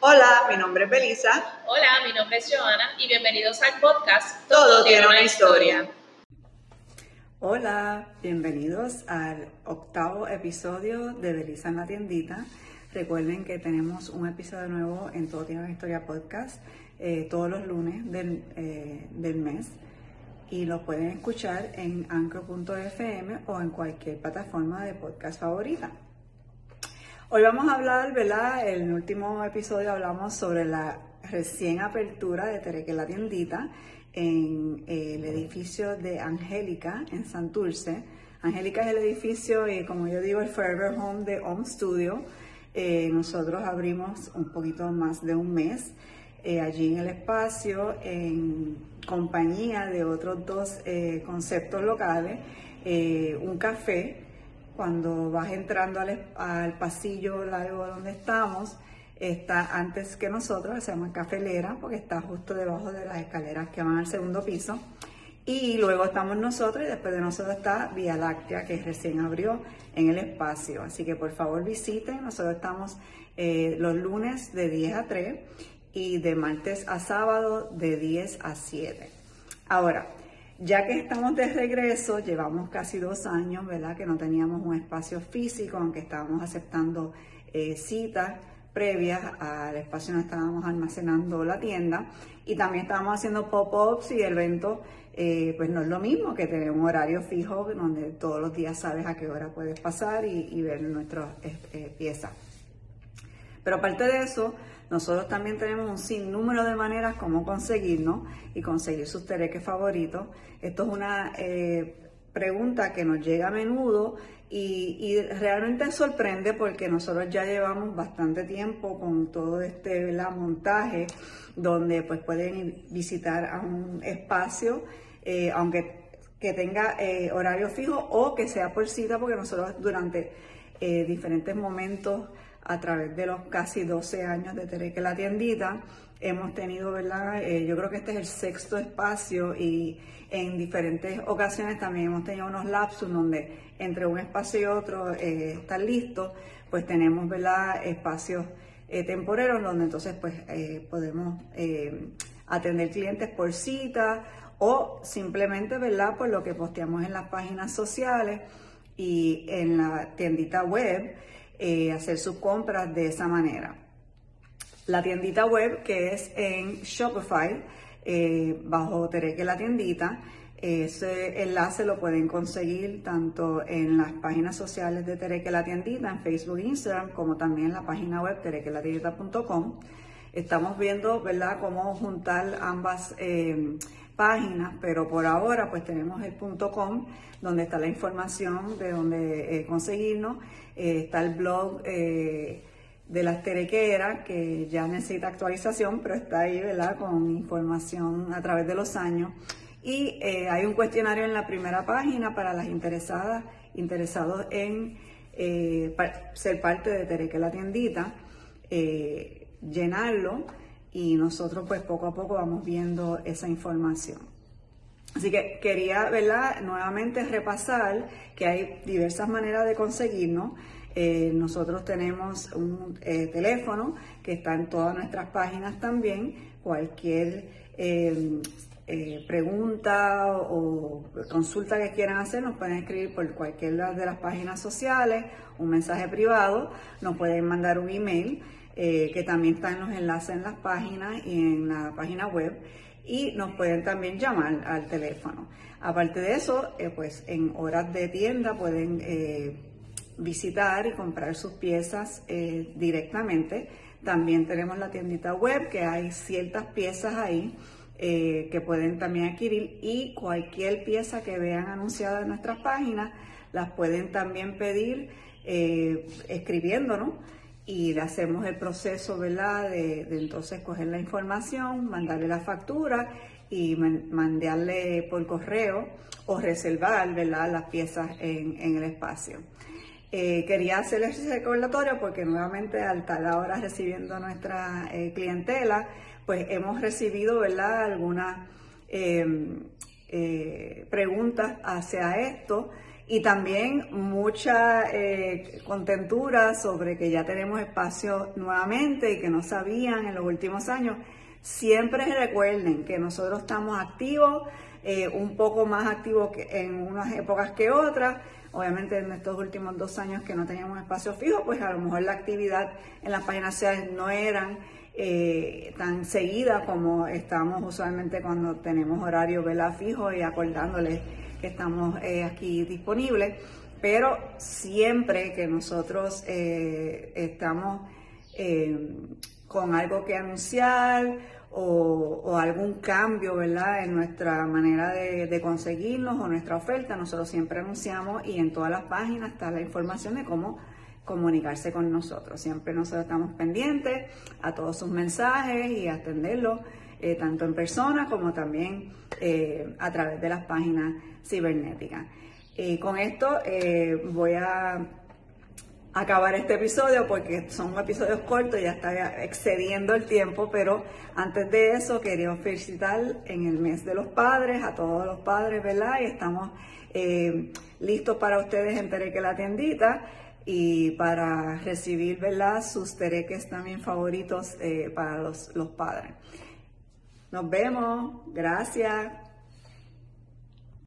Hola, mi nombre es Belisa. Hola, mi nombre es Joana y bienvenidos al podcast Todo, tiene una historia. Hola, bienvenidos al octavo episodio de Belisa en la tiendita. Recuerden que tenemos un episodio nuevo en Todo tiene una historia podcast eh, todos los lunes del, eh, del mes y lo pueden escuchar en anchor.fm o en cualquier plataforma de podcast favorita. Hoy vamos a hablar, ¿verdad? En el último episodio hablamos sobre la recién apertura de Tereque la Tiendita en eh, el edificio de Angélica en Santurce. Angélica es el edificio, y como yo digo, el Forever Home de Home Studio. Eh, nosotros abrimos un poquito más de un mes eh, allí en el espacio en compañía de otros dos conceptos locales, un café cuando vas entrando al, pasillo largo donde estamos, está antes que nosotros, se llama Cafelera, porque está justo debajo de las escaleras que van al segundo piso. Y luego estamos nosotros y después de nosotros está Vía Láctea, que recién abrió en el espacio. Así que por favor visiten, nosotros estamos eh, los lunes de 10 a 3 y de martes a sábado de 10 a 7. Ahora, ya que estamos de regreso, llevamos casi dos años, ¿verdad? Que no teníamos un espacio físico, aunque estábamos aceptando eh, citas previas al espacio donde estábamos almacenando la tienda y también estábamos haciendo pop-ups y eventos, eh, pues no es lo mismo que tener un horario fijo donde todos los días sabes a qué hora puedes pasar y, ver nuestras eh, piezas. Pero aparte de eso, nosotros también tenemos un sinnúmero de maneras como conseguirnos y conseguir sus tereques favoritos. Esto es una eh, pregunta que nos llega a menudo y, realmente sorprende porque nosotros ya llevamos bastante tiempo con todo este montaje donde pues pueden visitar a un espacio, eh, aunque que tenga eh, horario fijo o que sea por cita, porque nosotros durante diferentes momentos a través de los casi 12 años de Tereque la tiendita. Hemos tenido, ¿verdad? Eh, yo creo que este es el sexto espacio y en diferentes ocasiones también hemos tenido unos lapsus donde entre un espacio y otro eh, están listos, pues tenemos, ¿verdad? Espacios eh, temporeros donde entonces pues podemos atender clientes por cita o simplemente, ¿verdad? Por lo que posteamos en las páginas sociales y en la tiendita web. Eh, hacer sus compras de esa manera. La tiendita web que es en Shopify, eh, bajo Tereque la tiendita, ese enlace lo pueden conseguir tanto en las páginas sociales de Tereque la tiendita, en Facebook e Instagram, como también en la página web terequelatiendita.com. Estamos viendo, ¿verdad?, cómo juntar ambas eh, páginas, pero por ahora pues tenemos el .com donde está la información de dónde conseguirnos eh, está el blog eh, de las terequeras, que ya necesita actualización, pero está ahí, ¿verdad? Con información a través de los años. Y eh, hay un cuestionario en la primera página para las interesadas, interesados en ser parte de Tereque la tiendita, llenarlo y nosotros pues poco a poco vamos viendo esa información. Así que quería, ¿verdad? Nuevamente repasar que hay diversas maneras de conseguirnos. Eh, nosotros tenemos un eh, teléfono que está en todas nuestras páginas también. Cualquier eh, pregunta o, consulta que quieran hacer nos pueden escribir por cualquiera de las páginas sociales, un mensaje privado, nos pueden mandar un email que también está en los enlaces en las páginas y en la página web y nos pueden también llamar al teléfono. Aparte de eso, eh, pues en horas de tienda pueden eh, visitar y comprar sus piezas eh, directamente. También tenemos la tiendita web que hay ciertas piezas ahí que pueden también adquirir y cualquier pieza que vean anunciada en nuestras páginas las pueden también pedir escribiéndonos y hacemos el proceso, ¿verdad? De, entonces coger la información, mandarle la factura y mandarle por correo o reservar, ¿verdad? Las piezas en, el espacio. Eh, quería hacer ese recordatorio porque nuevamente al estar ahora recibiendo nuestra eh, clientela, pues hemos recibido, ¿verdad? Algunas em, eh, preguntas hacia esto y también mucha eh, contentura sobre que ya tenemos espacio nuevamente y que no sabían en los últimos años. Siempre recuerden que nosotros estamos activos, eh, un poco más activos en unas épocas que otras. Obviamente en estos últimos dos años que no teníamos espacio fijo, pues a lo mejor la actividad en las páginas sociales no eran eh, tan seguida como estamos usualmente cuando tenemos horario vela fijo y acordándoles que estamos eh, aquí disponibles, pero siempre que nosotros eh, estamos eh, con algo que anunciar o, algún cambio, ¿verdad? En nuestra manera de, de, conseguirnos o nuestra oferta, nosotros siempre anunciamos y en todas las páginas está la información de cómo comunicarse con nosotros. Siempre nosotros estamos pendientes a todos sus mensajes y atenderlos eh, tanto en persona como también eh, a través de las páginas cibernéticas. Y con esto eh, voy a acabar este episodio porque son episodios cortos, ya está excediendo el tiempo, pero antes de eso quería felicitar en el mes de los padres a todos los padres, ¿verdad? Y estamos listos para ustedes en Tereque la tiendita y para recibir, ¿verdad? Sus tereques también favoritos para los, los padres. Nos vemos. Gracias.